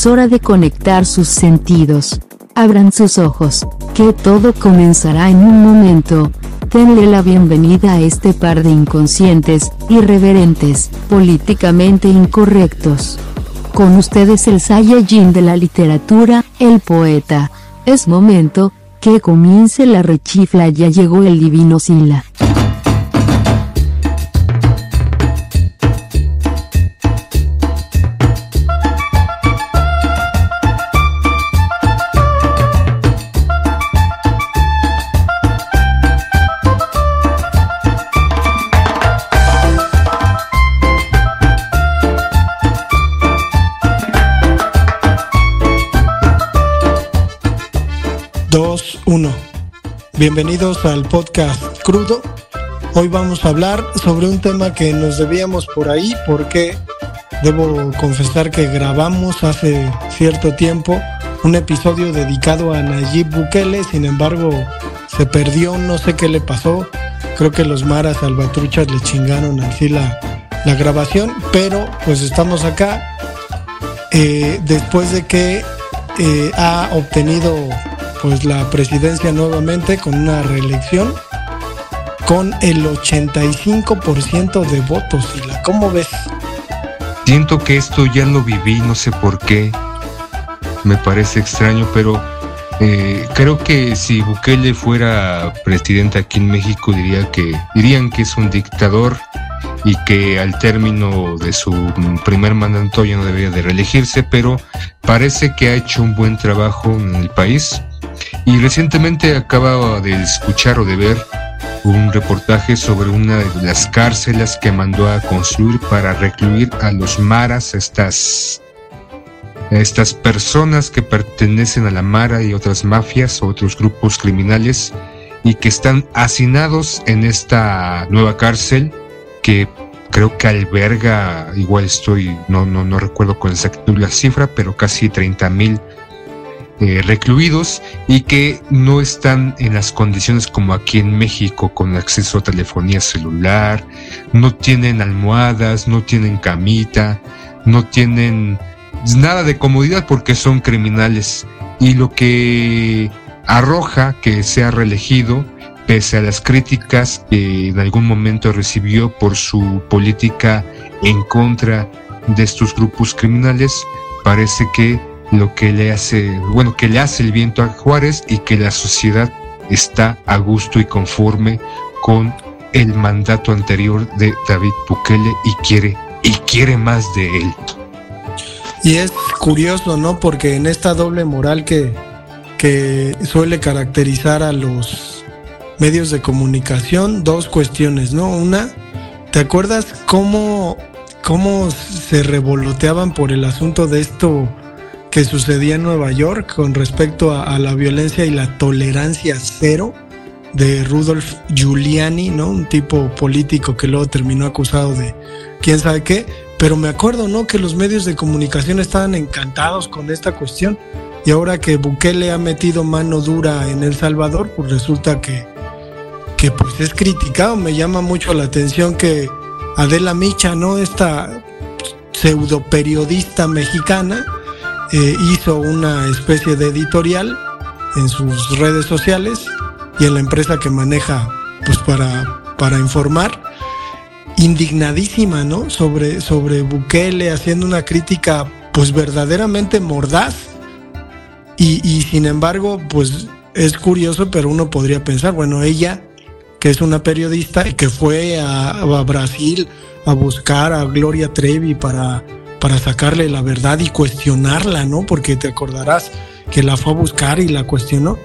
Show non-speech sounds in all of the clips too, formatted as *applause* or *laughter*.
Es hora de conectar sus sentidos. Abran sus ojos, que todo comenzará en un momento. Denle la bienvenida a este par de inconscientes, irreverentes, políticamente incorrectos. Con ustedes el Saiyajin de la literatura, el poeta. Es momento, que comience la rechifla ya llegó el divino Sila. Bienvenidos al podcast Crudo. Hoy vamos a hablar sobre un tema que nos debíamos por ahí porque debo confesar que grabamos hace cierto tiempo un episodio dedicado a Nayib Bukele, sin embargo se perdió, no sé qué le pasó, creo que los maras salvatruchas le chingaron así la, la grabación, pero pues estamos acá eh, después de que eh, ha obtenido pues la presidencia nuevamente con una reelección con el 85% de votos. ¿Y la cómo ves? Siento que esto ya lo viví, no sé por qué. Me parece extraño, pero eh, creo que si Bukele fuera presidente aquí en México diría que dirían que es un dictador y que al término de su primer mandato ya no debería de reelegirse, pero parece que ha hecho un buen trabajo en el país y recientemente acaba de escuchar o de ver un reportaje sobre una de las cárceles que mandó a construir para recluir a los maras, estas, estas personas que pertenecen a la mara y otras mafias otros grupos criminales y que están hacinados en esta nueva cárcel que creo que alberga, igual estoy, no, no, no recuerdo con exactitud la cifra, pero casi 30 mil eh, recluidos y que no están en las condiciones como aquí en México con acceso a telefonía celular, no tienen almohadas, no tienen camita, no tienen nada de comodidad porque son criminales. Y lo que arroja que sea reelegido pese a las críticas que en algún momento recibió por su política en contra de estos grupos criminales, parece que lo que le hace, bueno, que le hace el viento a Juárez y que la sociedad está a gusto y conforme con el mandato anterior de David Bukele y quiere y quiere más de él. Y es curioso, ¿no? Porque en esta doble moral que, que suele caracterizar a los medios de comunicación, dos cuestiones, ¿no? Una, ¿te acuerdas cómo, cómo se revoloteaban por el asunto de esto que sucedía en Nueva York con respecto a, la violencia y la tolerancia cero de Rudolf Giuliani, ¿no? Un tipo político que luego terminó acusado de quién sabe qué, pero me acuerdo, ¿no? Que los medios de comunicación estaban encantados con esta cuestión y ahora que Bukele ha metido mano dura en El Salvador, pues resulta que, que pues es criticado. Me llama mucho la atención que Adela Micha, ¿no? Esta pseudo periodista mexicana, eh, hizo una especie de editorial en sus redes sociales y en la empresa que maneja pues para, para informar. Indignadísima no sobre sobre Bukele haciendo una crítica pues verdaderamente mordaz. Y, sin embargo pues es curioso pero uno podría pensar bueno ella que es una periodista y que fue a, a Brasil a buscar a Gloria Trevi para para sacarle la verdad y cuestionarla, ¿no? Porque te acordarás que la fue a buscar y la cuestionó.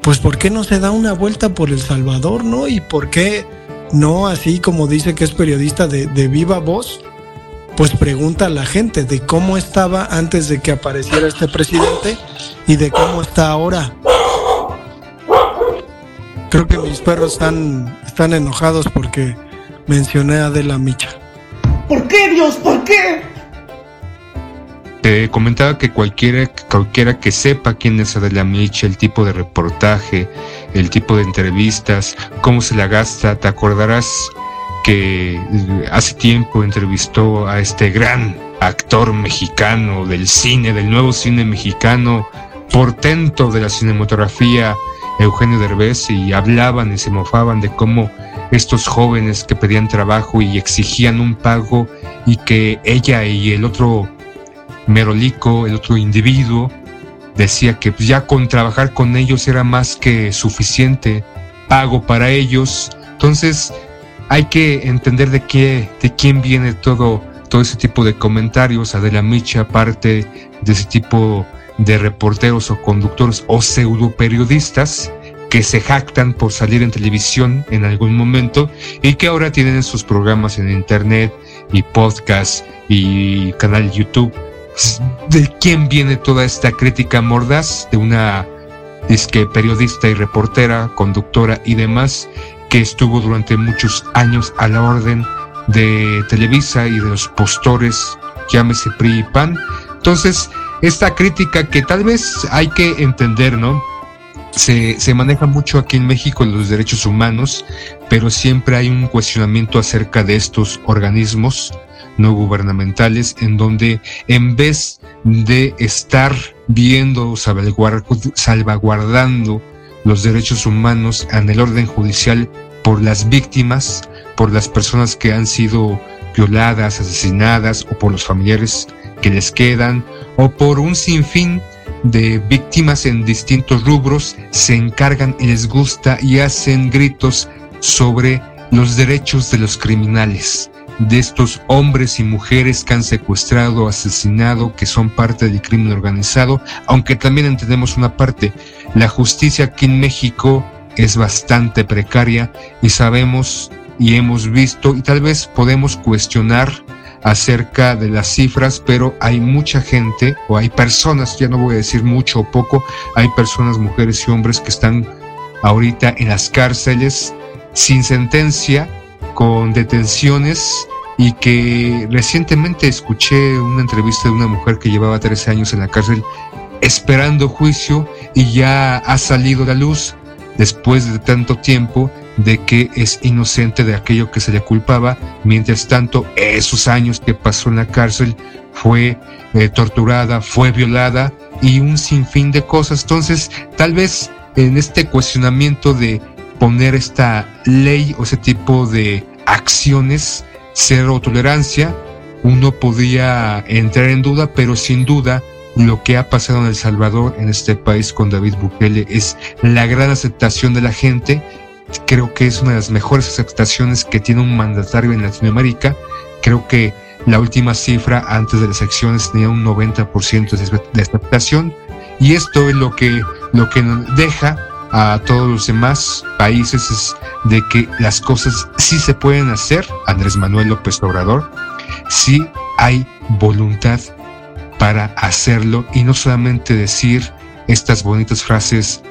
Pues ¿por qué no se da una vuelta por El Salvador, ¿no? Y por qué no, así como dice que es periodista de, viva voz, pues pregunta a la gente de cómo estaba antes de que apareciera este presidente y de cómo está ahora. Creo que mis perros están, están enojados porque mencioné a Adela Micha. ¿Por qué, Dios? ¿Por qué? Te comentaba que cualquiera, cualquiera que sepa quién es Adela Micha, el tipo de reportaje, el tipo de entrevistas, cómo se la gasta, te acordarás que eh, hace tiempo entrevistó a este gran actor mexicano del cine, del nuevo cine mexicano, portento de la cinematografía, Eugenio Derbez, y hablaban y se mofaban de cómo estos jóvenes que pedían trabajo y exigían un pago y que ella y el otro merolico, el otro individuo, decía que ya con trabajar con ellos era más que suficiente pago para ellos. Entonces hay que entender de qué, de quién viene todo, todo ese tipo de comentarios. Adela Micha, parte de ese tipo de reporteros o conductores o pseudo periodistas que se jactan por salir en televisión en algún momento y que ahora tienen sus programas en internet y podcast y canal YouTube de quién viene toda esta crítica mordaz de una disque periodista y reportera, conductora y demás que estuvo durante muchos años a la orden de Televisa y de los postores, llámese PRI y PAN. Entonces, esta crítica que tal vez hay que entender, ¿no? Se, se, maneja mucho aquí en México los derechos humanos, pero siempre hay un cuestionamiento acerca de estos organismos no gubernamentales, en donde en vez de estar viendo, salvaguardando los derechos humanos en el orden judicial por las víctimas, por las personas que han sido violadas, asesinadas o por los familiares que les quedan o por un sinfín de víctimas en distintos rubros, se encargan y les gusta y hacen gritos sobre los derechos de los criminales de estos hombres y mujeres que han secuestrado, asesinado, que son parte del crimen organizado, aunque también entendemos una parte, la justicia aquí en México es bastante precaria y sabemos y hemos visto y tal vez podemos cuestionar acerca de las cifras, pero hay mucha gente o hay personas, ya no voy a decir mucho o poco, hay personas, mujeres y hombres que están ahorita en las cárceles sin sentencia con detenciones y que recientemente escuché una entrevista de una mujer que llevaba 13 años en la cárcel esperando juicio y ya ha salido a la luz después de tanto tiempo de que es inocente de aquello que se le culpaba. Mientras tanto, esos años que pasó en la cárcel fue eh, torturada, fue violada y un sinfín de cosas. Entonces, tal vez en este cuestionamiento de poner esta ley o ese tipo de acciones, cero tolerancia, uno podía entrar en duda, pero sin duda lo que ha pasado en El Salvador, en este país con David Bukele, es la gran aceptación de la gente. Creo que es una de las mejores aceptaciones que tiene un mandatario en Latinoamérica. Creo que la última cifra antes de las elecciones tenía un 90% de aceptación. Y esto es lo que, lo que nos deja a todos los demás países es de que las cosas sí se pueden hacer, Andrés Manuel López Obrador, sí hay voluntad para hacerlo y no solamente decir estas bonitas frases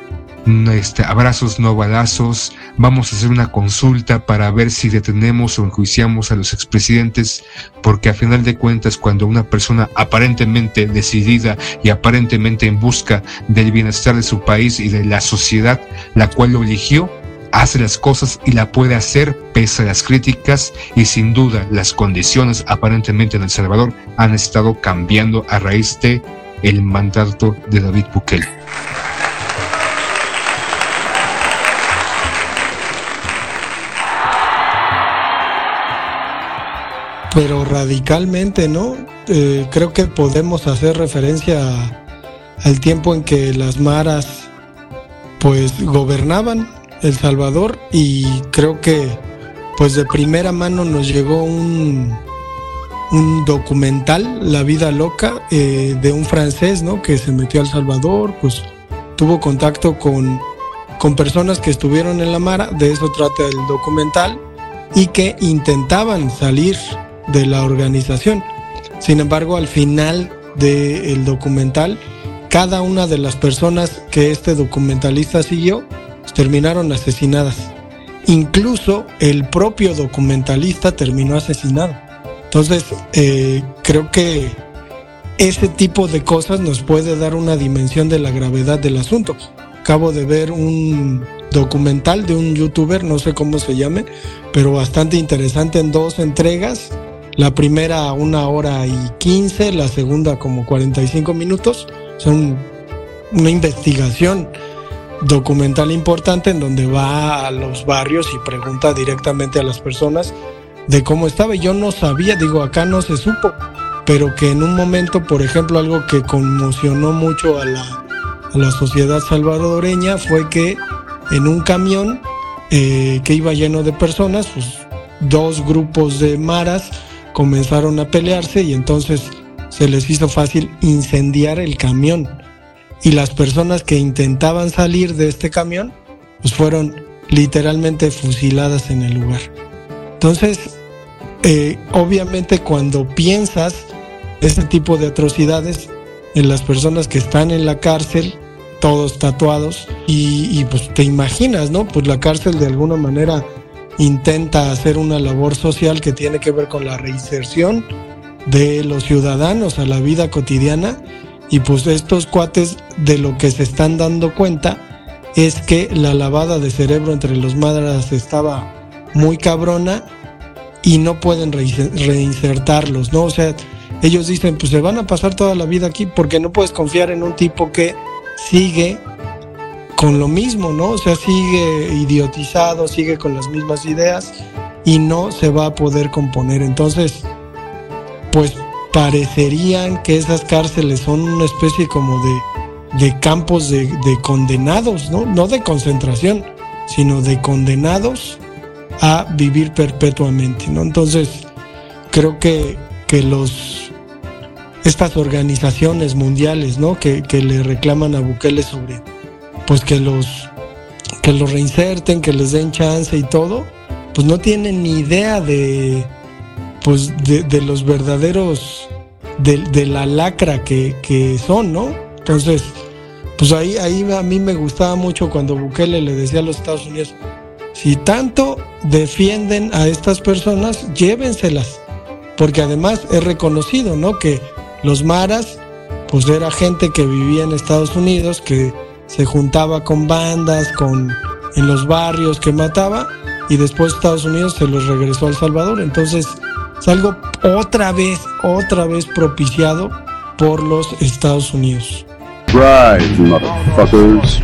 este, abrazos no balazos, vamos a hacer una consulta para ver si detenemos o enjuiciamos a los expresidentes, porque a final de cuentas cuando una persona aparentemente decidida y aparentemente en busca del bienestar de su país y de la sociedad la cual lo eligió, hace las cosas y la puede hacer pese a las críticas y sin duda las condiciones aparentemente en El Salvador han estado cambiando a raíz de el mandato de David Bukele. Pero radicalmente, ¿no? Eh, creo que podemos hacer referencia al tiempo en que las maras pues gobernaban El Salvador y creo que pues de primera mano nos llegó un, un documental, La vida loca, eh, de un francés, ¿no? Que se metió a El Salvador, pues tuvo contacto con, con personas que estuvieron en la Mara, de eso trata el documental, y que intentaban salir de la organización. Sin embargo, al final del documental, cada una de las personas que este documentalista siguió terminaron asesinadas. Incluso el propio documentalista terminó asesinado. Entonces, eh, creo que ese tipo de cosas nos puede dar una dimensión de la gravedad del asunto. Acabo de ver un documental de un youtuber, no sé cómo se llame, pero bastante interesante en dos entregas La primera una hora y quince, la segunda como 45 minutos. Son una investigación documental importante en donde va a los barrios y pregunta directamente a las personas de cómo estaba. Yo no sabía, digo, acá no se supo, pero que en un momento, por ejemplo, algo que conmocionó mucho a la, a la sociedad salvadoreña fue que en un camión eh, que iba lleno de personas, dos grupos de maras comenzaron a pelearse y entonces se les hizo fácil incendiar el camión. Y las personas que intentaban salir de este camión, pues fueron literalmente fusiladas en el lugar. Entonces, eh, obviamente cuando piensas este tipo de atrocidades en las personas que están en la cárcel, todos tatuados, y, pues te imaginas, ¿no? Pues la cárcel de alguna manera intenta hacer una labor social que tiene que ver con la reinserción de los ciudadanos a la vida cotidiana y pues estos cuates de lo que se están dando cuenta es que la lavada de cerebro entre los madras estaba muy cabrona y no pueden reinsertarlos, ¿no? O sea, ellos dicen, pues se van a pasar toda la vida aquí porque no puedes confiar en un tipo que sigue con lo mismo, ¿no? O sea, sigue idiotizado, sigue con las mismas ideas y no se va a poder componer. Entonces, pues parecerían que esas cárceles son una especie como de, de campos de, de condenados, ¿no? No de concentración, sino de condenados a vivir perpetuamente, ¿no? Entonces, creo que, que los estas organizaciones mundiales, ¿no? Que, que, le reclaman a Bukele sobre, pues que los que los reinserten, que les den chance y todo, pues no tienen ni idea de, pues de, los verdaderos, de, de la lacra que, que, son, ¿no? Entonces, pues ahí, ahí a mí me gustaba mucho cuando Bukele le decía a los Estados Unidos, si tanto defienden a estas personas, llévenselas. Porque además es reconocido, ¿no? Que los maras, pues era gente que vivía en Estados Unidos, que se juntaba con bandas, con en los barrios que mataba, y después Estados Unidos se los regresó al Salvador. Entonces, es algo otra vez, otra vez propiciado por los Estados Unidos. Right, motherfuckers.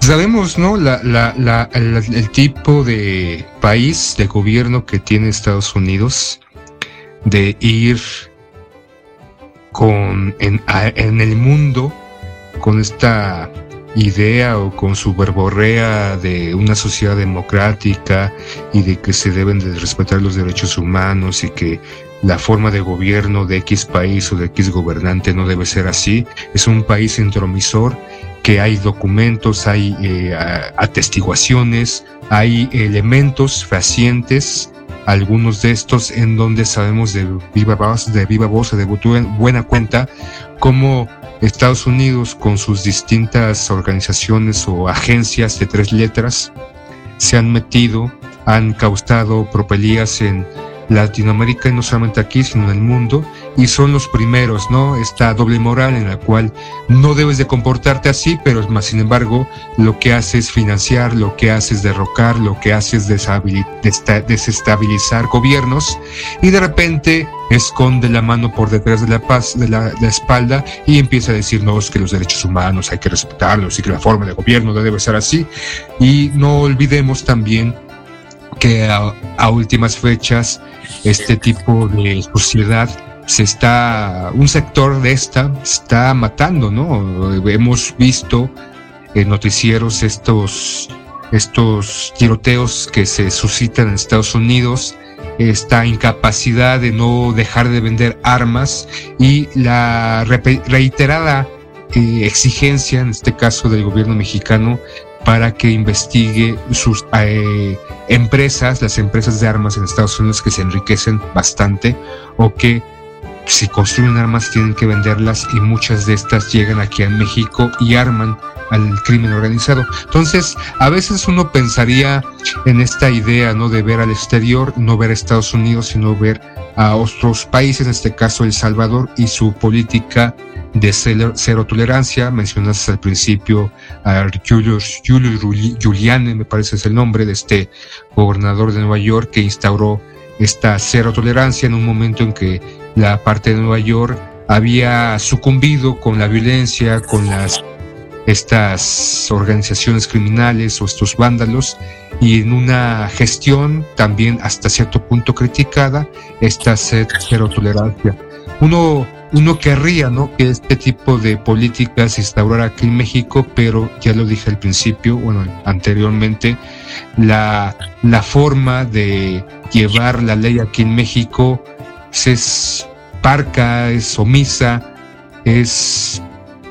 Sabemos, ¿no? La, la, la, el, el, tipo de país, de gobierno que tiene Estados Unidos, de ir con en, en el mundo con esta idea o con su verborrea de una sociedad democrática y de que se deben de respetar los derechos humanos y que la forma de gobierno de X país o de X gobernante no debe ser así. Es un país intromisor que hay documentos, hay eh, atestiguaciones, hay elementos fehacientes, algunos de estos en donde sabemos de viva voz, de viva voz, de buena cuenta, cómo Estados Unidos con sus distintas organizaciones o agencias de tres letras se han metido, han causado propelías en Latinoamérica y no solamente aquí, sino en el mundo, y son los primeros, ¿no? Esta doble moral en la cual no debes de comportarte así, pero más sin embargo lo que hace es financiar, lo que hace es derrocar, lo que hace es desestabilizar gobiernos y de repente esconde la mano por detrás de la paz de la, espalda y empieza a decirnos que los derechos humanos hay que respetarlos y que la forma de gobierno debe ser así y no olvidemos también que a, últimas fechas este tipo de sociedad se está, un sector de esta está matando, ¿no? Hemos visto en noticieros estos, estos tiroteos que se suscitan en Estados Unidos, esta incapacidad de no dejar de vender armas y la reiterada eh, exigencia, en este caso del gobierno mexicano, para que investigue sus eh, empresas, las empresas de armas en Estados Unidos que se enriquecen bastante o que si construyen armas tienen que venderlas y muchas de estas llegan aquí a México y arman al crimen organizado. Entonces, a veces uno pensaría en esta idea, ¿no? De ver al exterior, no ver a Estados Unidos, sino ver a otros países, en este caso El Salvador y su política de cero, tolerancia. Mencionaste al principio a Julius, Julius me parece es el nombre de este gobernador de Nueva York que instauró esta cero tolerancia en un momento en que la parte de Nueva York había sucumbido con la violencia, con las estas organizaciones criminales o estos vándalos y en una gestión también hasta cierto punto criticada esta cero tolerancia. Uno, uno querría ¿no? que este tipo de políticas se instaurara aquí en México, pero ya lo dije al principio, bueno, anteriormente, la, la forma de llevar la ley aquí en México es parca, es omisa, es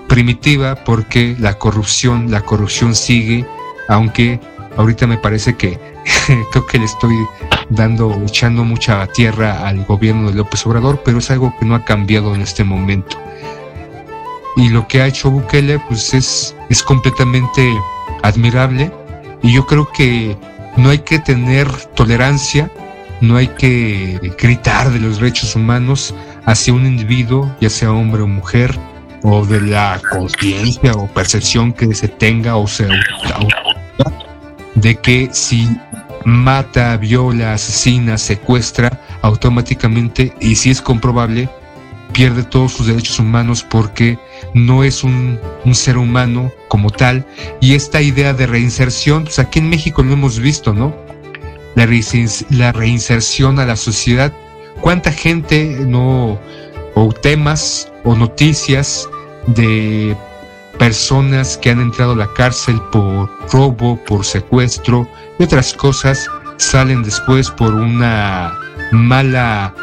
primitiva porque la corrupción, la corrupción sigue, aunque ahorita me parece que *laughs* creo que le estoy dando, echando mucha tierra al gobierno de López Obrador, pero es algo que no ha cambiado en este momento. Y lo que ha hecho Bukele, pues es, es completamente admirable. Y yo creo que no hay que tener tolerancia, no hay que gritar de los derechos humanos hacia un individuo, ya sea hombre o mujer, o de la conciencia o percepción que se tenga o sea de que si mata, viola, asesina, secuestra, automáticamente, y si es comprobable, pierde todos sus derechos humanos porque no es un, ser humano como tal. Y esta idea de reinserción, pues aquí en México lo hemos visto, ¿no? La, la reinserción a la sociedad. ¿Cuánta gente no, o temas o noticias de personas que han entrado a la cárcel por robo, por secuestro y otras cosas salen después por una mala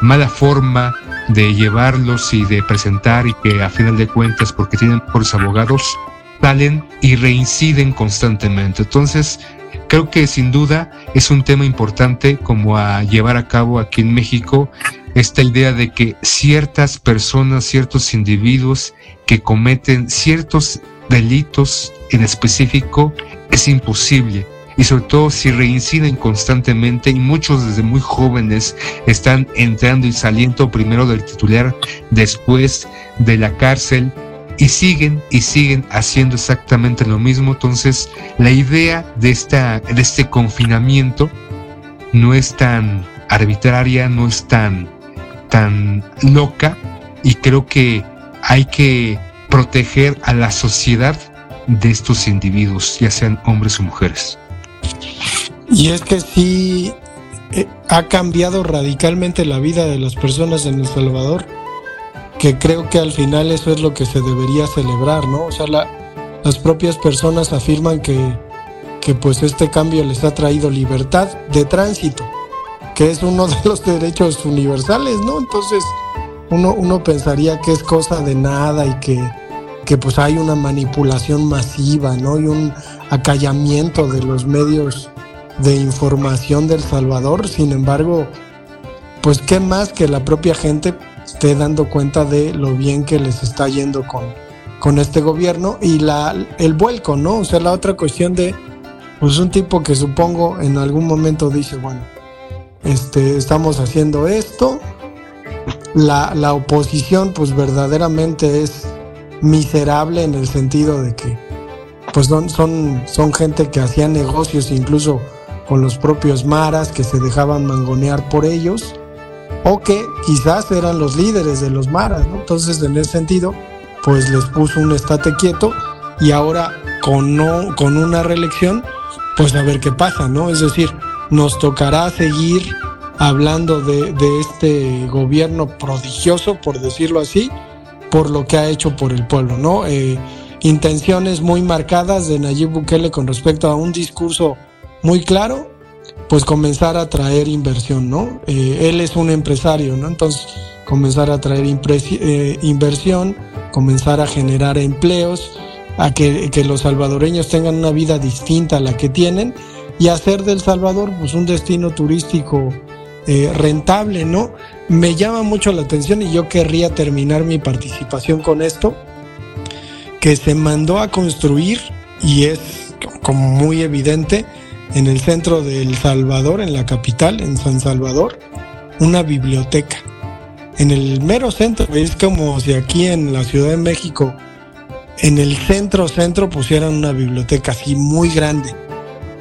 mala forma de llevarlos y de presentar y que a final de cuentas porque tienen los abogados salen y reinciden constantemente. Entonces, creo que sin duda es un tema importante como a llevar a cabo aquí en México esta idea de que ciertas personas, ciertos individuos que cometen ciertos delitos en específico es imposible y sobre todo si reinciden constantemente y muchos desde muy jóvenes están entrando y saliendo primero del titular, después de la cárcel y siguen y siguen haciendo exactamente lo mismo. Entonces la idea de, esta, de este confinamiento no es tan arbitraria, no es tan tan loca y creo que hay que proteger a la sociedad de estos individuos, ya sean hombres o mujeres. Y es que sí eh, ha cambiado radicalmente la vida de las personas en El Salvador, que creo que al final eso es lo que se debería celebrar, ¿no? O sea, las propias personas afirman que, que pues este cambio les ha traído libertad de tránsito que es uno de los derechos universales, ¿no? Entonces uno, uno pensaría que es cosa de nada y que, que pues hay una manipulación masiva, ¿no? Y un acallamiento de los medios de información del Salvador. Sin embargo, pues qué más que la propia gente esté dando cuenta de lo bien que les está yendo con, con este gobierno y la, el vuelco, ¿no? O sea, la otra cuestión de, pues un tipo que supongo en algún momento dice, bueno, este, estamos haciendo esto. La, la oposición pues verdaderamente es miserable en el sentido de que pues son, son, son gente que hacía negocios incluso con los propios maras que se dejaban mangonear por ellos o que quizás eran los líderes de los maras, Entonces en ese sentido pues les puso un estate quieto y ahora con, no, con una reelección pues a ver qué pasa, ¿no? Es decir, nos tocará seguir hablando de, este gobierno prodigioso, por decirlo así, por lo que ha hecho por el pueblo, ¿no? Eh, intenciones muy marcadas de Nayib Bukele con respecto a un discurso muy claro, pues comenzar a traer inversión, ¿no? Eh, él es un empresario, ¿no? Entonces, comenzar a traer eh, inversión, comenzar a generar empleos, a que, que los salvadoreños tengan una vida distinta a la que tienen y hacer del Salvador pues un destino turístico eh, rentable, ¿no? Me llama mucho la atención y yo querría terminar mi participación con esto, que se mandó a construir y es como muy evidente en el centro de El Salvador, en la capital, en San Salvador, una biblioteca. En el mero centro, es como si aquí en la Ciudad de México, en el centro centro pusieran una biblioteca así muy grande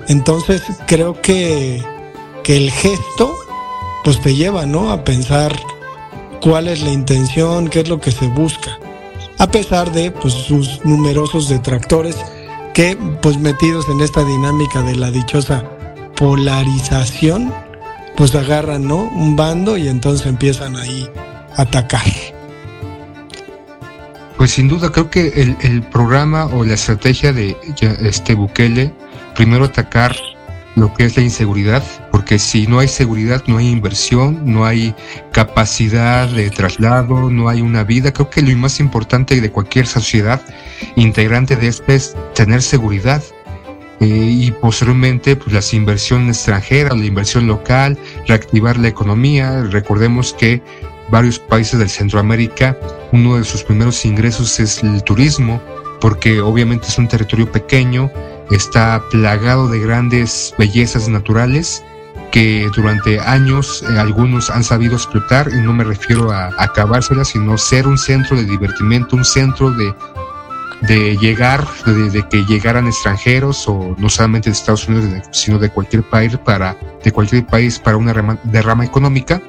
entonces creo que, el gesto pues te lleva, ¿no? A pensar cuál es la intención, qué es lo que se busca. A pesar de pues, sus numerosos detractores que, pues metidos en esta dinámica de la dichosa polarización, pues agarran, ¿no? Un bando y entonces empiezan ahí a atacar. Pues sin duda, creo que el, el programa o la estrategia de este Bukele, primero atacar lo que es la inseguridad, porque si no hay seguridad no hay inversión, no hay capacidad de traslado, no hay una vida. Creo que lo más importante de cualquier sociedad integrante de esta es tener seguridad. Eh, y posteriormente pues las inversiones extranjeras, la inversión local, reactivar la economía. Recordemos que varios países de Centroamérica, uno de sus primeros ingresos es el turismo, porque obviamente es un territorio pequeño, está plagado de grandes bellezas naturales que durante años eh, algunos han sabido explotar y no me refiero a acabárselas, sino ser un centro de divertimento, un centro de, de llegar, de, que llegaran extranjeros o no solamente de Estados Unidos, sino de cualquier país para, de cualquier país para una derrama económica.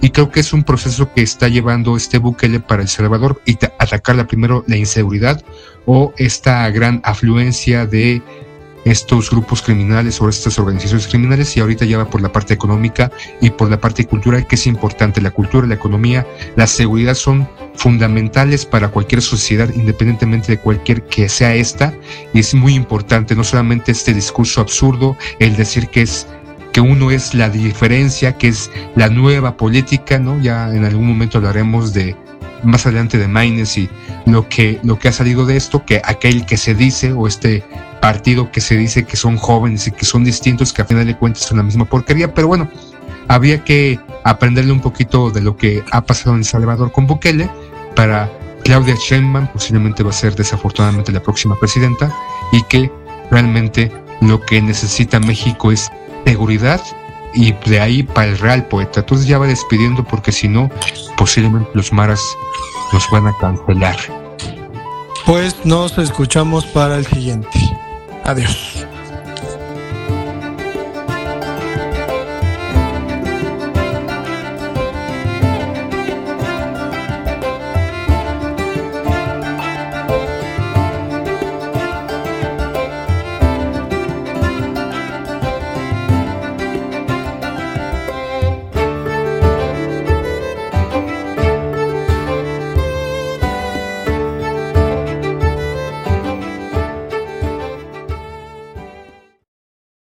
Y creo que es un proceso que está llevando este Bukele para El Salvador y atacar primero la inseguridad o esta gran afluencia de estos grupos criminales o estas organizaciones criminales y ahorita ya va por la parte económica y por la parte cultural que es importante. La cultura, la economía, la seguridad son fundamentales para cualquier sociedad independientemente de cualquier que sea esta y es muy importante no solamente este discurso absurdo, el decir que es que uno es la diferencia, que es la nueva política, ¿no? Ya en algún momento hablaremos de más adelante de Maynes y lo que, lo que ha salido de esto, que aquel que se dice o este partido que se dice que son jóvenes y que son distintos, que a final de cuentas son la misma porquería, pero bueno, había que aprenderle un poquito de lo que ha pasado en El Salvador con Bukele para Claudia Sheinbaum, posiblemente va a ser desafortunadamente la próxima presidenta, y que realmente lo que necesita México es seguridad y de ahí para el real poeta. Entonces ya va despidiendo porque si no, posiblemente los maras nos van a cancelar. Pues nos escuchamos para el siguiente. Adiós.